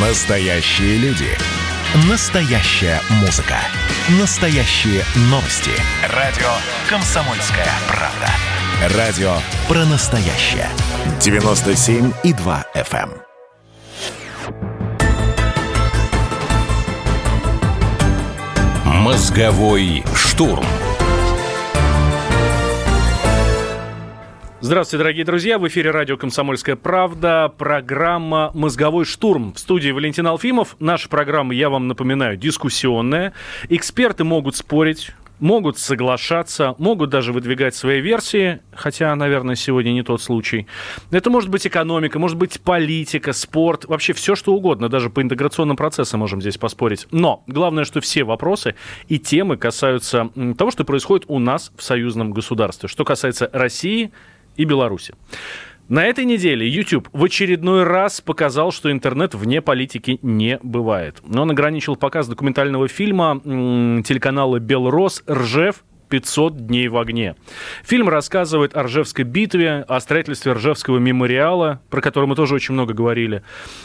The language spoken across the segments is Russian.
Настоящие люди. Настоящая музыка. Настоящие новости. Радио «Комсомольская правда». Радио про настоящее. 97,2 FM. Мозговой штурм. Здравствуйте, дорогие друзья. В эфире радио «Комсомольская правда». Программа «Мозговой штурм». В студии Валентин Алфимов. Наша программа, я вам напоминаю, дискуссионная. Эксперты могут спорить, могут соглашаться, могут даже выдвигать свои версии, хотя, наверное, сегодня не тот случай. Это может быть экономика, может быть политика, спорт, вообще все, что угодно. Даже по интеграционным процессам можем здесь поспорить. Но главное, что все вопросы и темы касаются того, что происходит у нас в союзном государстве. Что касается России – и Беларуси. На этой неделе YouTube в очередной раз показал, что интернет вне политики не бывает. Он ограничил показ документального фильма телеканала «Белрос» «Ржев. 500 дней в огне». Фильм рассказывает о Ржевской битве, о строительстве Ржевского мемориала, про который мы тоже очень много говорили.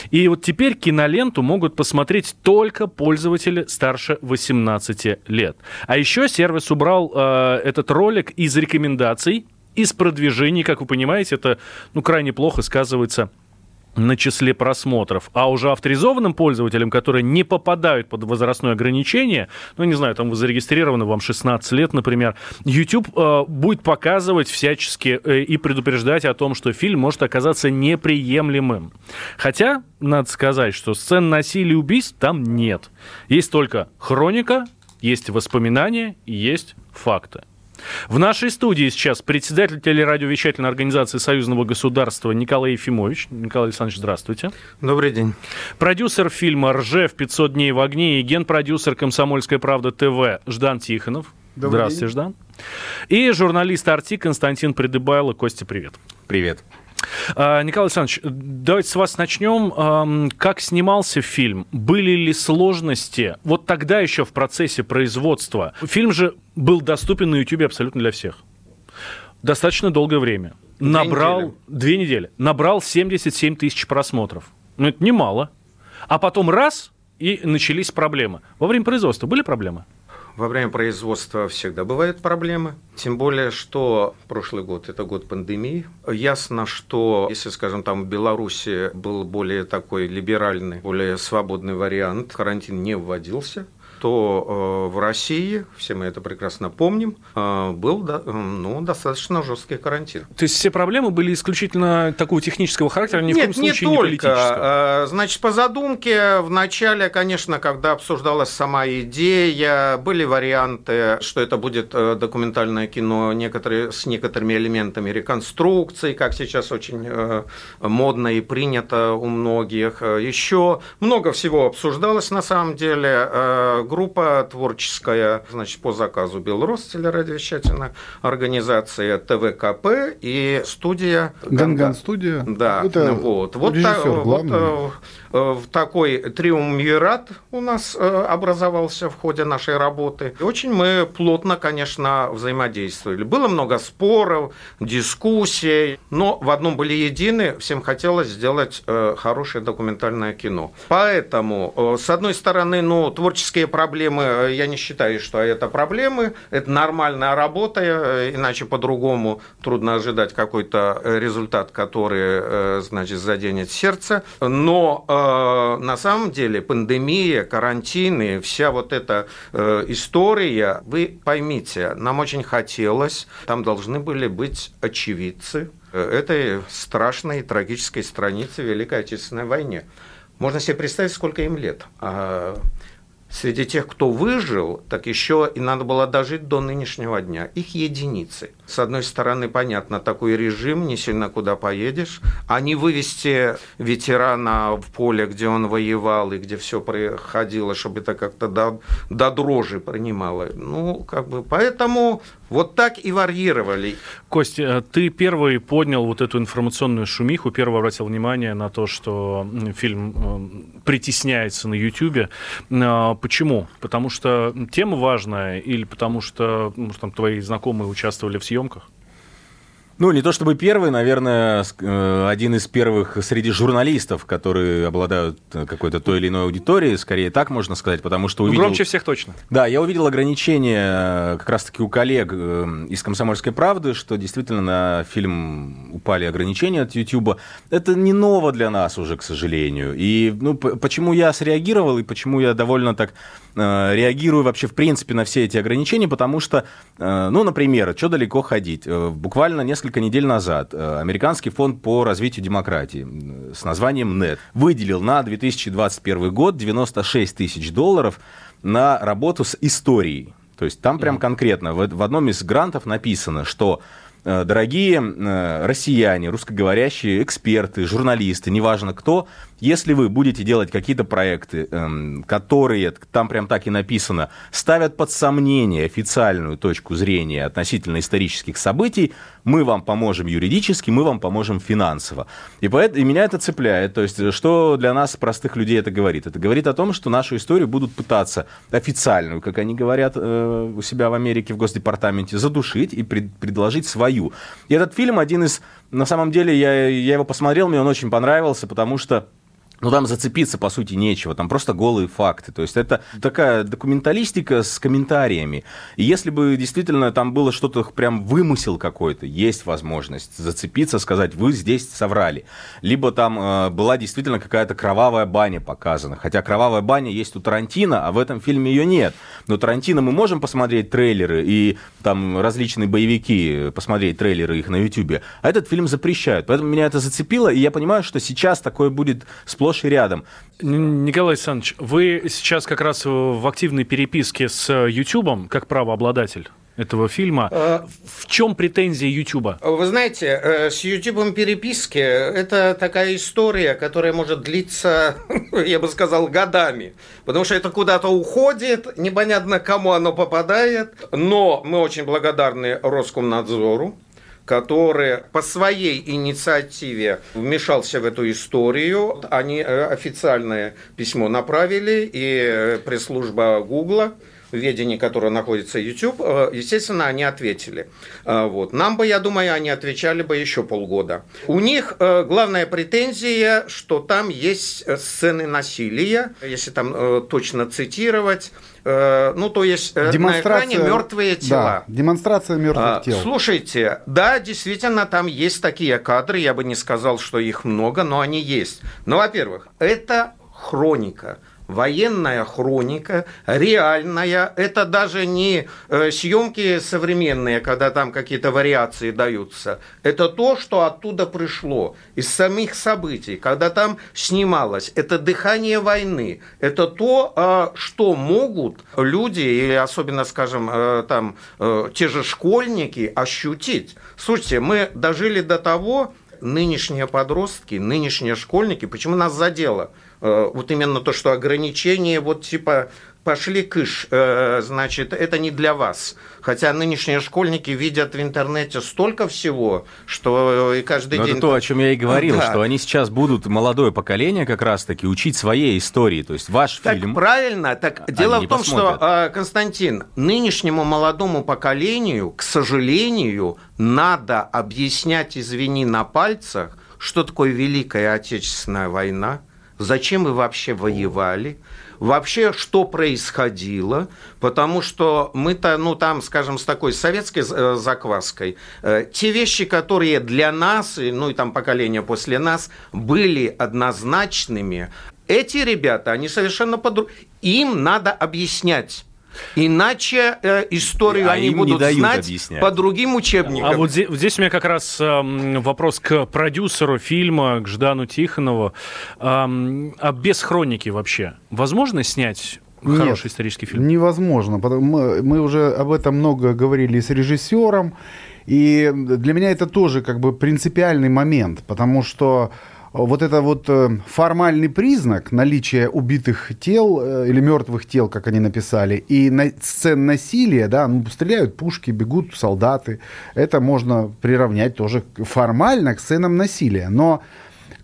И вот теперь киноленту могут посмотреть только пользователи старше 18 лет. А еще сервис убрал э, этот ролик из рекомендаций из продвижений, как вы понимаете, это ну, крайне плохо сказывается на числе просмотров. А уже авторизованным пользователям, которые не попадают под возрастное ограничение, ну, не знаю, там вы зарегистрированы, вам 16 лет, например, YouTube э, будет показывать всячески э, и предупреждать о том, что фильм может оказаться неприемлемым. Хотя, надо сказать, что сцен насилия и убийств там нет. Есть только хроника, есть воспоминания есть факты. В нашей студии сейчас председатель телерадиовещательной организации Союзного государства Николай Ефимович. Николай Александрович, здравствуйте. Добрый день. Продюсер фильма «Ржев. 500 дней в огне» и генпродюсер «Комсомольская правда ТВ» Ждан Тихонов. Добрый Здравствуйте, день. Ждан. И журналист «Арти» Константин Придыбайло. Костя, привет. Привет. А, Николай Александрович, давайте с вас начнем. Как снимался фильм? Были ли сложности? Вот тогда еще в процессе производства. Фильм же был доступен на YouTube абсолютно для всех. Достаточно долгое время. Две Набрал... Недели. Две недели. Набрал 77 тысяч просмотров. Ну, это немало. А потом раз, и начались проблемы. Во время производства были проблемы? Во время производства всегда бывают проблемы. Тем более, что прошлый год – это год пандемии. Ясно, что если, скажем, там в Беларуси был более такой либеральный, более свободный вариант, карантин не вводился – что э, в России, все мы это прекрасно помним, э, был ну, достаточно жесткий карантин. То есть все проблемы были исключительно такого технического характера, ни Нет, в коем случае не, не только. политического? Э, значит, по задумке, в начале, конечно, когда обсуждалась сама идея, были варианты, что это будет документальное кино некоторые, с некоторыми элементами реконструкции, как сейчас очень модно и принято у многих. Еще много всего обсуждалось на самом деле группа творческая, значит, по заказу Белрос, телерадиовещательная организация ТВКП и студия... Ганган студия. Да, Это вот. Вот, та, вот э, э, такой триумвират у нас э, образовался в ходе нашей работы. И очень мы плотно, конечно, взаимодействовали. Было много споров, дискуссий, но в одном были едины, всем хотелось сделать хорошее документальное кино. Поэтому, с одной стороны, ну, творческие проблемы э, я не считаю, что это проблемы, это нормальная работа, э, иначе по-другому трудно ожидать какой-то э, результат, который, значит, заденет сердце. Но на самом деле пандемия, карантины, вся вот эта история, вы поймите, нам очень хотелось, там должны были быть очевидцы этой страшной трагической страницы Великой Отечественной войне. Можно себе представить, сколько им лет. Среди тех, кто выжил, так еще и надо было дожить до нынешнего дня. Их единицы. С одной стороны, понятно, такой режим, не сильно куда поедешь, а не вывести ветерана в поле, где он воевал и где все проходило, чтобы это как-то до, до дрожи принимало. Ну, как бы, поэтому вот так и варьировали. Костя, ты первый поднял вот эту информационную шумиху, первый обратил внимание на то, что фильм э, притесняется на YouTube. Почему? Потому что тема важная или потому что может, там, твои знакомые участвовали в съемках? Ну, не то чтобы первый, наверное, э, один из первых среди журналистов, которые обладают э, какой-то той или иной аудиторией, скорее так можно сказать, потому что ну, увидел... Громче всех точно. Да, я увидел ограничения э, как раз-таки у коллег из «Комсомольской правды», что действительно на фильм упали ограничения от YouTube. Это не ново для нас уже, к сожалению. И ну, почему я среагировал и почему я довольно так реагирую вообще в принципе на все эти ограничения, потому что, ну, например, что далеко ходить? Буквально несколько несколько недель назад э, Американский фонд по развитию демократии с названием НЕТ выделил на 2021 год 96 тысяч долларов на работу с историей. То есть там прям конкретно в одном из грантов написано, что дорогие э, россияне, русскоговорящие эксперты, журналисты, неважно кто, если вы будете делать какие-то проекты, эм, которые, там прям так и написано, ставят под сомнение официальную точку зрения относительно исторических событий, мы вам поможем юридически, мы вам поможем финансово. И, поэтому, и меня это цепляет. То есть, что для нас, простых людей, это говорит? Это говорит о том, что нашу историю будут пытаться официальную, как они говорят э, у себя в Америке, в Госдепартаменте, задушить и пред, предложить свою свою. И этот фильм один из... На самом деле, я, я его посмотрел, мне он очень понравился, потому что ну, там зацепиться, по сути, нечего, там просто голые факты. То есть это такая документалистика с комментариями. И если бы действительно там было что-то прям вымысел какой-то, есть возможность зацепиться, сказать, вы здесь соврали. Либо там э, была действительно какая-то кровавая баня показана. Хотя кровавая баня есть у Тарантино, а в этом фильме ее нет. Но Тарантино мы можем посмотреть трейлеры и там различные боевики, посмотреть трейлеры их на Ютубе. А этот фильм запрещают. Поэтому меня это зацепило, и я понимаю, что сейчас такое будет сплошь сплошь и рядом. Николай Александрович, вы сейчас как раз в активной переписке с YouTube как правообладатель этого фильма. А, в чем претензия Ютуба? Вы знаете, э, с Ютубом переписки это такая история, которая может длиться, я бы сказал, годами. Потому что это куда-то уходит, непонятно кому оно попадает. Но мы очень благодарны Роскомнадзору который по своей инициативе вмешался в эту историю. Они э, официальное письмо направили, и э, пресс-служба Гугла ведении которого находится YouTube, э, естественно, они ответили. Вот. Нам бы, я думаю, они отвечали бы еще полгода. У них главная претензия, что там есть сцены насилия, если там точно цитировать, Э, ну, то есть э, демонстрация, на экране мертвые тела. Да, демонстрация мертвых а, тел. Слушайте, да, действительно, там есть такие кадры, я бы не сказал, что их много, но они есть. Ну, во-первых, это хроника военная хроника, реальная. Это даже не э, съемки современные, когда там какие-то вариации даются. Это то, что оттуда пришло, из самих событий, когда там снималось. Это дыхание войны. Это то, э, что могут люди, или особенно, скажем, э, там те же школьники ощутить. Слушайте, мы дожили до того, нынешние подростки, нынешние школьники, почему нас задело? Э, вот именно то, что ограничения, вот типа пошли кыш, э, значит, это не для вас. Хотя нынешние школьники видят в интернете столько всего, что и каждый Но день... Это то, о чем я и говорил, да. что они сейчас будут, молодое поколение как раз-таки, учить своей истории. То есть ваш так фильм... правильно. Так дело в том, посмотрят. что, Константин, нынешнему молодому поколению, к сожалению, надо объяснять, извини, на пальцах, что такое Великая Отечественная война, зачем вы вообще воевали, вообще что происходило, потому что мы-то, ну там, скажем, с такой советской э, закваской, э, те вещи, которые для нас, ну и там поколения после нас, были однозначными, эти ребята, они совершенно по Им надо объяснять Иначе э, историю а они будут знать объяснять. по другим учебникам. А вот здесь, здесь у меня как раз э, вопрос к продюсеру фильма, к Ждану Тихонову. Э, а без хроники вообще возможно снять Нет, хороший исторический фильм? Невозможно. Мы, мы уже об этом много говорили с режиссером. И для меня это тоже как бы принципиальный момент, потому что вот это вот э, формальный признак наличия убитых тел э, или мертвых тел, как они написали, и на, сцен насилия, да, ну, стреляют пушки, бегут солдаты, это можно приравнять тоже формально к сценам насилия. Но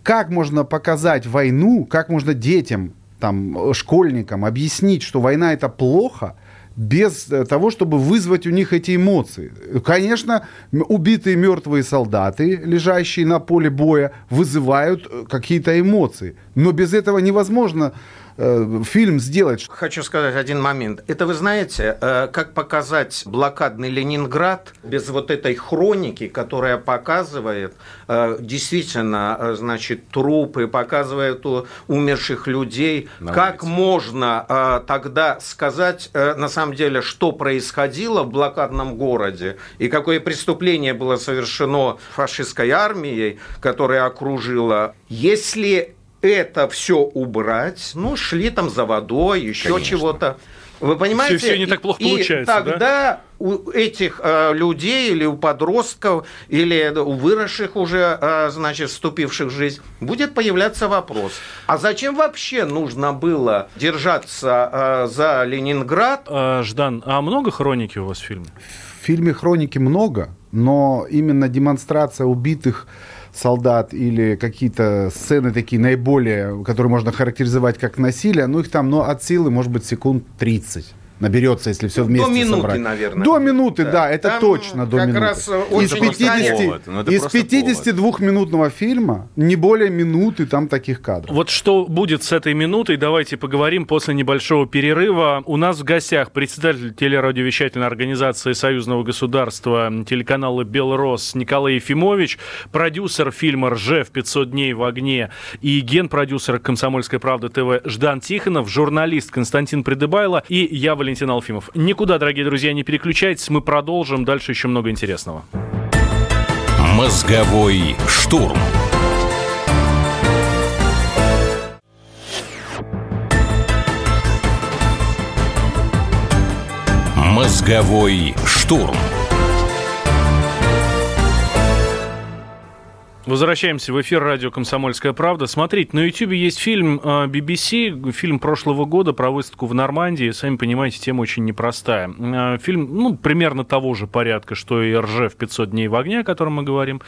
как можно показать войну, как можно детям, там, школьникам объяснить, что война это плохо – без того, чтобы вызвать у них эти эмоции. Конечно, убитые мертвые солдаты, лежащие на поле боя, вызывают какие-то эмоции. Но без этого невозможно э, фильм сделать. Хочу сказать один момент. Это вы знаете, э, как показать блокадный Ленинград без вот этой хроники, которая показывает э, действительно, э, значит, трупы, показывает умерших людей. На как улице. можно э, тогда сказать, э, на самом деле, что происходило в блокадном городе и какое преступление было совершено фашистской армией, которая окружила, если это все убрать, ну, шли там за водой, еще чего-то. Вы понимаете? Все, все не так плохо и, получается, и тогда да? у этих э, людей или у подростков или у выросших уже, э, значит, вступивших в жизнь, будет появляться вопрос: а зачем вообще нужно было держаться э, за Ленинград? А, Ждан, а много хроники у вас в фильме? В фильме хроники много, но именно демонстрация убитых солдат или какие-то сцены такие наиболее, которые можно характеризовать как насилие, ну их там, ну, от силы, может быть, секунд 30 наберется, если все вместе До минуты, собрать. наверное. До минуты, да, да это Там точно до минуты. Раз из 50, повод, из 52-минутного фильма не более минуты там таких кадров. Вот что будет с этой минутой, давайте поговорим после небольшого перерыва. У нас в гостях председатель телерадиовещательной организации Союзного государства телеканала «Белрос» Николай Ефимович, продюсер фильма «Ржев. 500 дней в огне» и генпродюсер «Комсомольской правды ТВ» Ждан Тихонов, журналист Константин Придыбайло и я, Валерий Валентин Алфимов. Никуда, дорогие друзья, не переключайтесь, мы продолжим. Дальше еще много интересного. Мозговой штурм. Мозговой штурм. Возвращаемся в эфир радио «Комсомольская правда». Смотрите, на YouTube есть фильм BBC, э, фильм прошлого года про выставку в Нормандии. Сами понимаете, тема очень непростая. Э, фильм, ну, примерно того же порядка, что и «Ржев. 500 дней в огне», о котором мы говорим,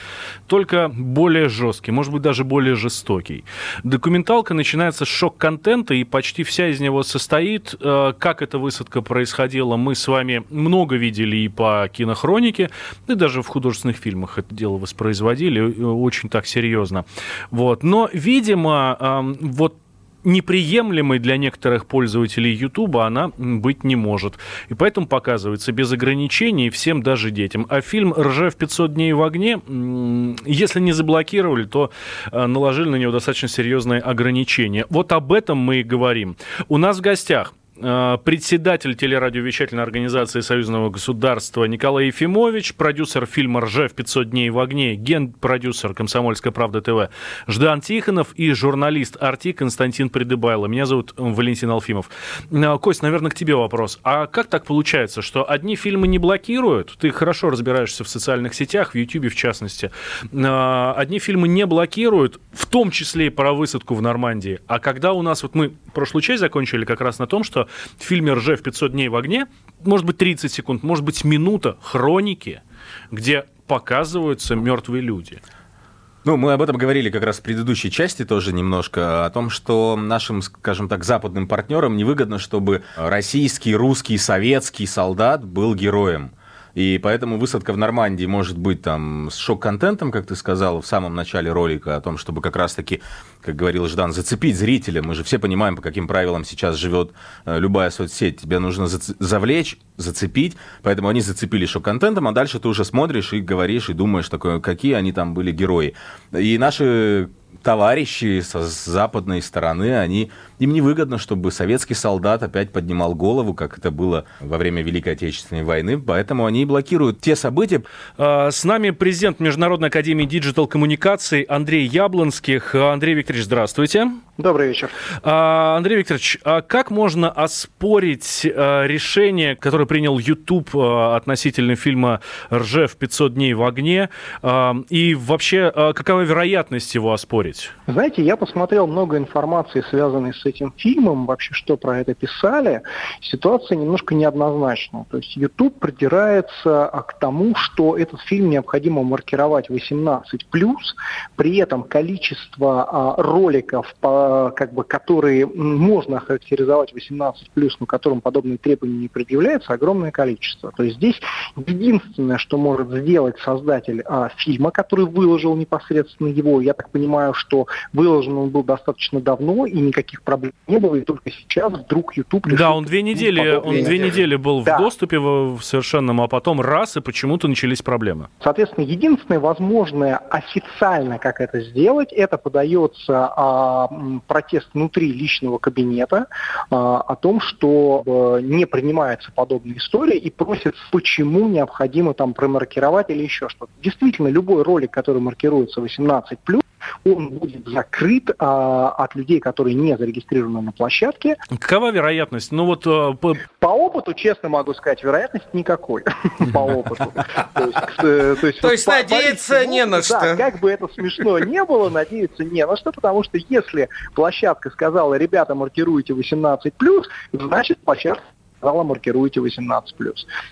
только более жесткий, может быть, даже более жестокий. Документалка начинается с шок-контента, и почти вся из него состоит. Э, как эта высадка происходила, мы с вами много видели и по кинохронике, и даже в художественных фильмах это дело воспроизводили очень так серьезно. Вот. Но, видимо, вот неприемлемой для некоторых пользователей Ютуба она быть не может. И поэтому показывается без ограничений всем, даже детям. А фильм «Ржев 500 дней в огне», если не заблокировали, то э, наложили на него достаточно серьезные ограничения. Вот об этом мы и говорим. У нас в гостях председатель телерадиовещательной организации Союзного государства Николай Ефимович, продюсер фильма «Ржев. 500 дней в огне», генпродюсер «Комсомольская правда ТВ» Ждан Тихонов и журналист «Арти» Константин Придыбайло. Меня зовут Валентин Алфимов. Э, Кость, наверное, к тебе вопрос. А как так получается, что одни фильмы не блокируют? Ты хорошо разбираешься в социальных сетях, в Ютьюбе в частности. Э, одни фильмы не блокируют, в том числе и про высадку в Нормандии. А когда у нас, вот мы прошлую часть закончили как раз на том, что в фильме «Ржев. 500 дней в огне», может быть, 30 секунд, может быть, минута хроники, где показываются мертвые люди. Ну, мы об этом говорили как раз в предыдущей части тоже немножко, о том, что нашим, скажем так, западным партнерам невыгодно, чтобы российский, русский, советский солдат был героем. И поэтому высадка в Нормандии может быть там с шок-контентом, как ты сказал в самом начале ролика, о том, чтобы как раз-таки, как говорил Ждан, зацепить зрителя. Мы же все понимаем, по каким правилам сейчас живет э, любая соцсеть. Тебе нужно завлечь, зацепить. Поэтому они зацепили шок-контентом, а дальше ты уже смотришь и говоришь, и думаешь, такое, какие они там были герои. И наши товарищи со западной стороны, они, им невыгодно, чтобы советский солдат опять поднимал голову, как это было во время Великой Отечественной войны, поэтому они блокируют те события. А, с нами президент Международной академии digital коммуникаций Андрей Яблонских. Андрей Викторович, здравствуйте. Добрый вечер. А, Андрей Викторович, а как можно оспорить решение, которое принял YouTube относительно фильма «Ржев. 500 дней в огне», и вообще какова вероятность его оспорить? спорить? Знаете, я посмотрел много информации, связанной с этим фильмом, вообще что про это писали. Ситуация немножко неоднозначна. То есть YouTube придирается а, к тому, что этот фильм необходимо маркировать 18+, при этом количество а, роликов, по, как бы, которые можно охарактеризовать 18+, но которым подобные требования не предъявляются, огромное количество. То есть здесь единственное, что может сделать создатель а, фильма, который выложил непосредственно его, я так понимаю, что выложен он был достаточно давно, и никаких проблем не было, и только сейчас вдруг YouTube... Да, он две недели, он две недели был да. в доступе в, в совершенном, а потом раз, и почему-то начались проблемы. Соответственно, единственное возможное официально, как это сделать, это подается а, протест внутри личного кабинета а, о том, что а, не принимается подобная история и просит, почему необходимо там промаркировать или еще что-то. Действительно, любой ролик, который маркируется 18+, он будет закрыт а, от людей, которые не зарегистрированы на площадке. Какова вероятность? Ну вот а, по... по опыту, честно могу сказать, вероятность никакой по опыту. То есть э, надеяться не на что. Как бы это смешно не было, надеяться не на что, потому что если площадка сказала, ребята, маркируйте 18+, значит площадка сказала, маркируйте 18+.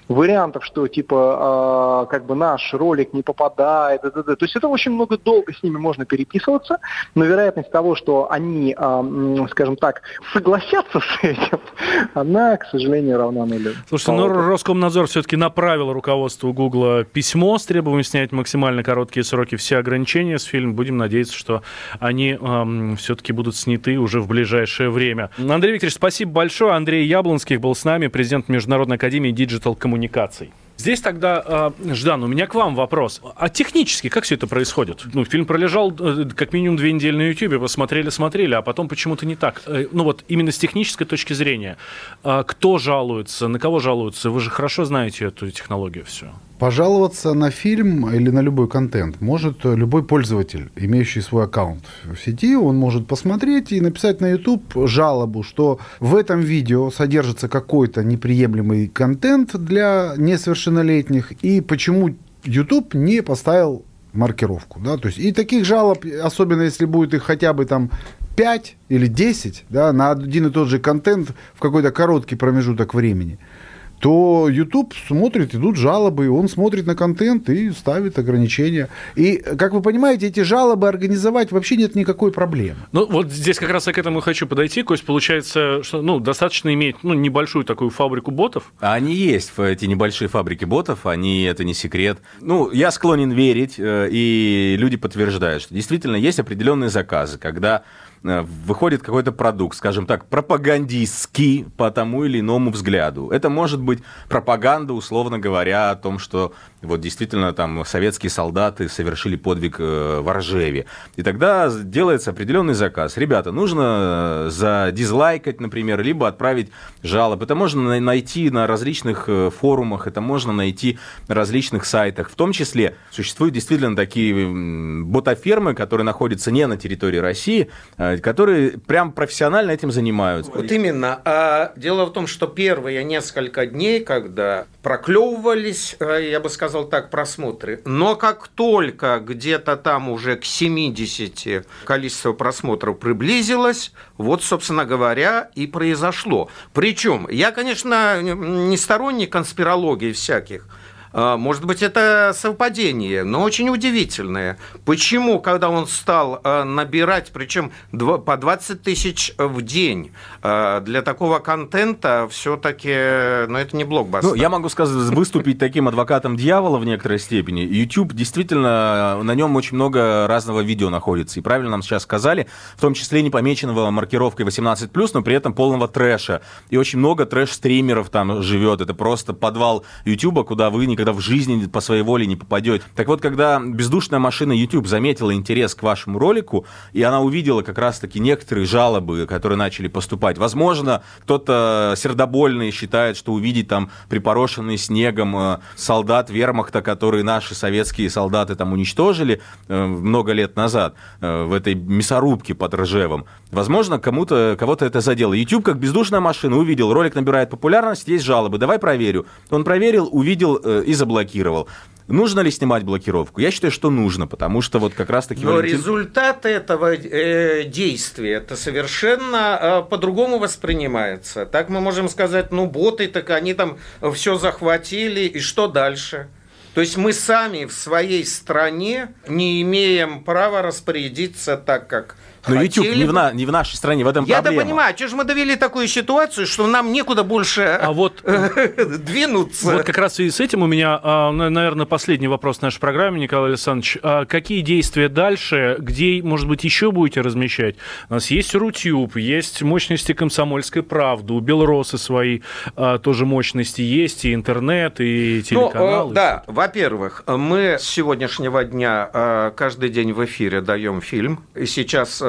Вариантов, что типа э, как бы наш ролик не попадает, да, да, да. то есть это очень много долго с ними можно переписываться, но вероятность того, что они, э, скажем так, согласятся с этим, она, к сожалению, равна нулю. Слушайте, ну Роскомнадзор все-таки направил руководству Гугла письмо с требованием снять максимально короткие сроки все ограничения с фильма. Будем надеяться, что они э, все-таки будут сняты уже в ближайшее время. Андрей Викторович, спасибо большое. Андрей Яблонских был с нами, президент Международной академии диджитал-коммуникаций. Здесь тогда, э, Ждан, у меня к вам вопрос. А технически как все это происходит? Ну, фильм пролежал э, как минимум две недели на YouTube, посмотрели, смотрели, а потом почему-то не так. Э, ну вот именно с технической точки зрения. Э, кто жалуется, на кого жалуются? Вы же хорошо знаете эту технологию все. Пожаловаться на фильм или на любой контент может любой пользователь, имеющий свой аккаунт в сети. Он может посмотреть и написать на YouTube жалобу, что в этом видео содержится какой-то неприемлемый контент для несовершеннолетних и почему YouTube не поставил маркировку. Да? То есть, и таких жалоб, особенно если будет их хотя бы там 5 или 10 да, на один и тот же контент в какой-то короткий промежуток времени – то YouTube смотрит, идут жалобы, он смотрит на контент и ставит ограничения. И, как вы понимаете, эти жалобы организовать вообще нет никакой проблемы. Ну, вот здесь как раз я к этому хочу подойти. Кость, получается, что ну, достаточно иметь ну, небольшую такую фабрику ботов. А они есть, эти небольшие фабрики ботов, они, это не секрет. Ну, я склонен верить, э, и люди подтверждают, что действительно есть определенные заказы, когда выходит какой-то продукт, скажем так, пропагандистский по тому или иному взгляду. Это может быть пропаганда, условно говоря, о том, что вот действительно там советские солдаты совершили подвиг э, в Ржеве. И тогда делается определенный заказ. Ребята, нужно э, задизлайкать, например, либо отправить жалоб. Это можно найти на различных форумах, это можно найти на различных сайтах. В том числе существуют действительно такие ботафермы, которые находятся не на территории России, которые прям профессионально этим занимаются. Вот именно. А дело в том, что первые несколько дней, когда проклевывались, э, я бы сказал так, просмотры, но как только где-то там уже к 70 количество просмотров приблизилось, вот, собственно говоря, и произошло. Причем, я, конечно, не сторонник конспирологии всяких, может быть, это совпадение, но очень удивительное. Почему, когда он стал а, набирать, причем по 20 тысяч в день а, для такого контента, все-таки, ну, это не блокбастер. Ну, я могу сказать, выступить таким адвокатом дьявола в некоторой степени. YouTube действительно, на нем очень много разного видео находится. И правильно нам сейчас сказали, в том числе не помеченного маркировкой 18+, но при этом полного трэша. И очень много трэш-стримеров там живет. Это просто подвал YouTube, куда вы никогда в жизни по своей воле не попадете. Так вот, когда бездушная машина YouTube заметила интерес к вашему ролику, и она увидела как раз-таки некоторые жалобы, которые начали поступать, возможно, кто-то сердобольный считает, что увидеть там припорошенный снегом э, солдат вермахта, которые наши советские солдаты там уничтожили э, много лет назад э, в этой мясорубке под Ржевом, возможно, кому-то, кого-то это задело. YouTube, как бездушная машина, увидел, ролик набирает популярность, есть жалобы, давай проверю. Он проверил, увидел и заблокировал. Нужно ли снимать блокировку? Я считаю, что нужно, потому что вот как раз-таки... Но Валентин... результат этого э, действия, это совершенно э, по-другому воспринимается. Так мы можем сказать, ну, боты, так они там все захватили, и что дальше? То есть мы сами в своей стране не имеем права распорядиться так, как но Хотели YouTube не в, на, не в нашей стране, в этом Я проблема. Я понимаю, что же мы довели такую ситуацию, что нам некуда больше а вот, двинуться. Вот как раз связи с этим у меня, а, наверное, последний вопрос в нашей программе, Николай Александрович. А какие действия дальше? Где, может быть, еще будете размещать? У нас есть Рутюб, есть мощности комсомольской правды, у Белросы свои а, тоже мощности есть, и интернет, и телеканалы. Ну, да, во-первых, мы с сегодняшнего дня каждый день в эфире даем фильм. И сейчас Э,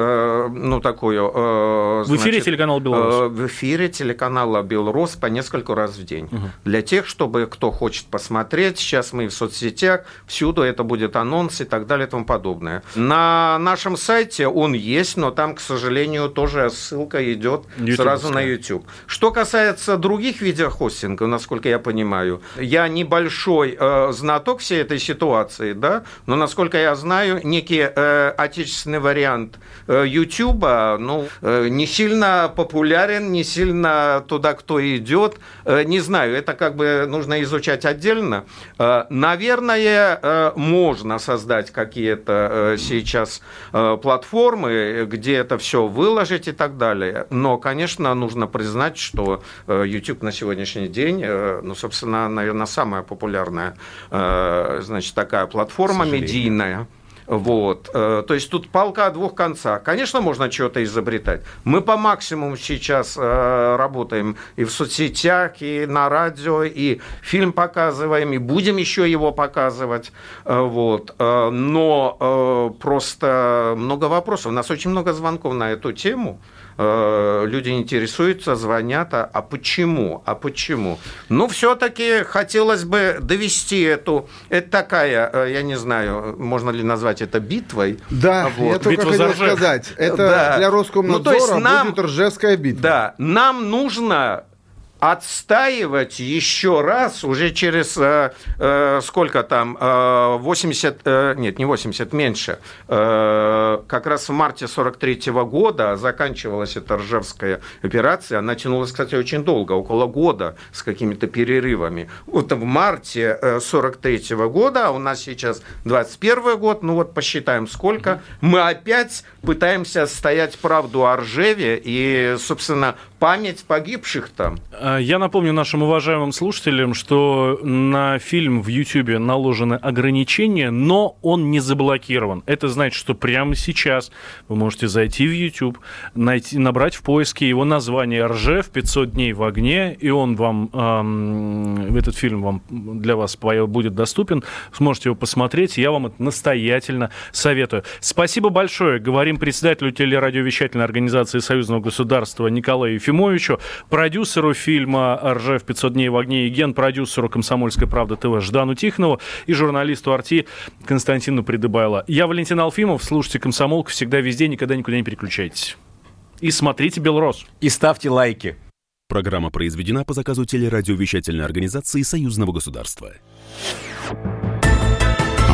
ну, такую... Э, в эфире телеканал «Белрос»? Э, в эфире телеканала «Белрос» по несколько раз в день. Угу. Для тех, чтобы кто хочет посмотреть, сейчас мы в соцсетях, всюду это будет анонс и так далее и тому подобное. На нашем сайте он есть, но там, к сожалению, тоже ссылка идет сразу на YouTube. Что касается других видеохостингов, насколько я понимаю, я небольшой э, знаток всей этой ситуации, да, но, насколько я знаю, некий э, отечественный вариант Э, YouTube, ну, э, не сильно популярен, не сильно туда кто идет. Э, не знаю, это как бы нужно изучать отдельно. Наверное, можно создать какие-то сейчас платформы, где это все выложить и так далее. Но, конечно, нужно признать, что YouTube на сегодняшний день, ну, собственно, наверное, самая популярная, значит, такая платформа медийная. Вот. Э, то есть тут палка о двух концах. Конечно, можно что-то изобретать. Мы по максимуму сейчас э, работаем и в соцсетях, и на радио, и фильм показываем, и будем еще его показывать. Э, вот. Но просто много вопросов. У нас очень много звонков на эту тему. Э, люди интересуются, звонят, а, а почему, а почему? Ну, все-таки хотелось бы довести эту, это такая, э, я не знаю, можно ли назвать это битвой. Да, вот. я только Битва хотел сказать, это да. для Роскомнадзора ну, то есть нам, будет Ржевская битва. Да, нам нужно отстаивать еще раз уже через э, э, сколько там, э, 80, э, нет, не 80, меньше, э, как раз в марте 43 -го года заканчивалась эта Ржевская операция, она тянулась, кстати, очень долго, около года с какими-то перерывами. Вот в марте э, 43 -го года, а у нас сейчас 21 год, ну вот посчитаем сколько, мы опять пытаемся стоять правду о Ржеве и, собственно, память погибших там. А, я напомню нашим уважаемым слушателям, что на фильм в YouTube наложены ограничения, но он не заблокирован. Это значит, что прямо сейчас вы можете зайти в YouTube, найти, набрать в поиске его название «Ржев. 500 дней в огне», и он вам, эм, этот фильм вам для вас будет доступен. Сможете его посмотреть. Я вам это настоятельно советую. Спасибо большое. Говорим председателю телерадиовещательной организации Союзного государства Николаю Ефимовичу продюсеру фильма «Ржев. 500 дней в огне» и ген-продюсеру «Комсомольской правды ТВ» Ждану Тихонову и журналисту «Арти» Константину Придыбайло. Я Валентин Алфимов. Слушайте «Комсомолку» всегда везде, никогда никуда не переключайтесь. И смотрите «Белрос». И ставьте лайки. Программа произведена по заказу телерадиовещательной организации Союзного государства.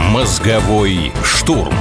Мозговой штурм.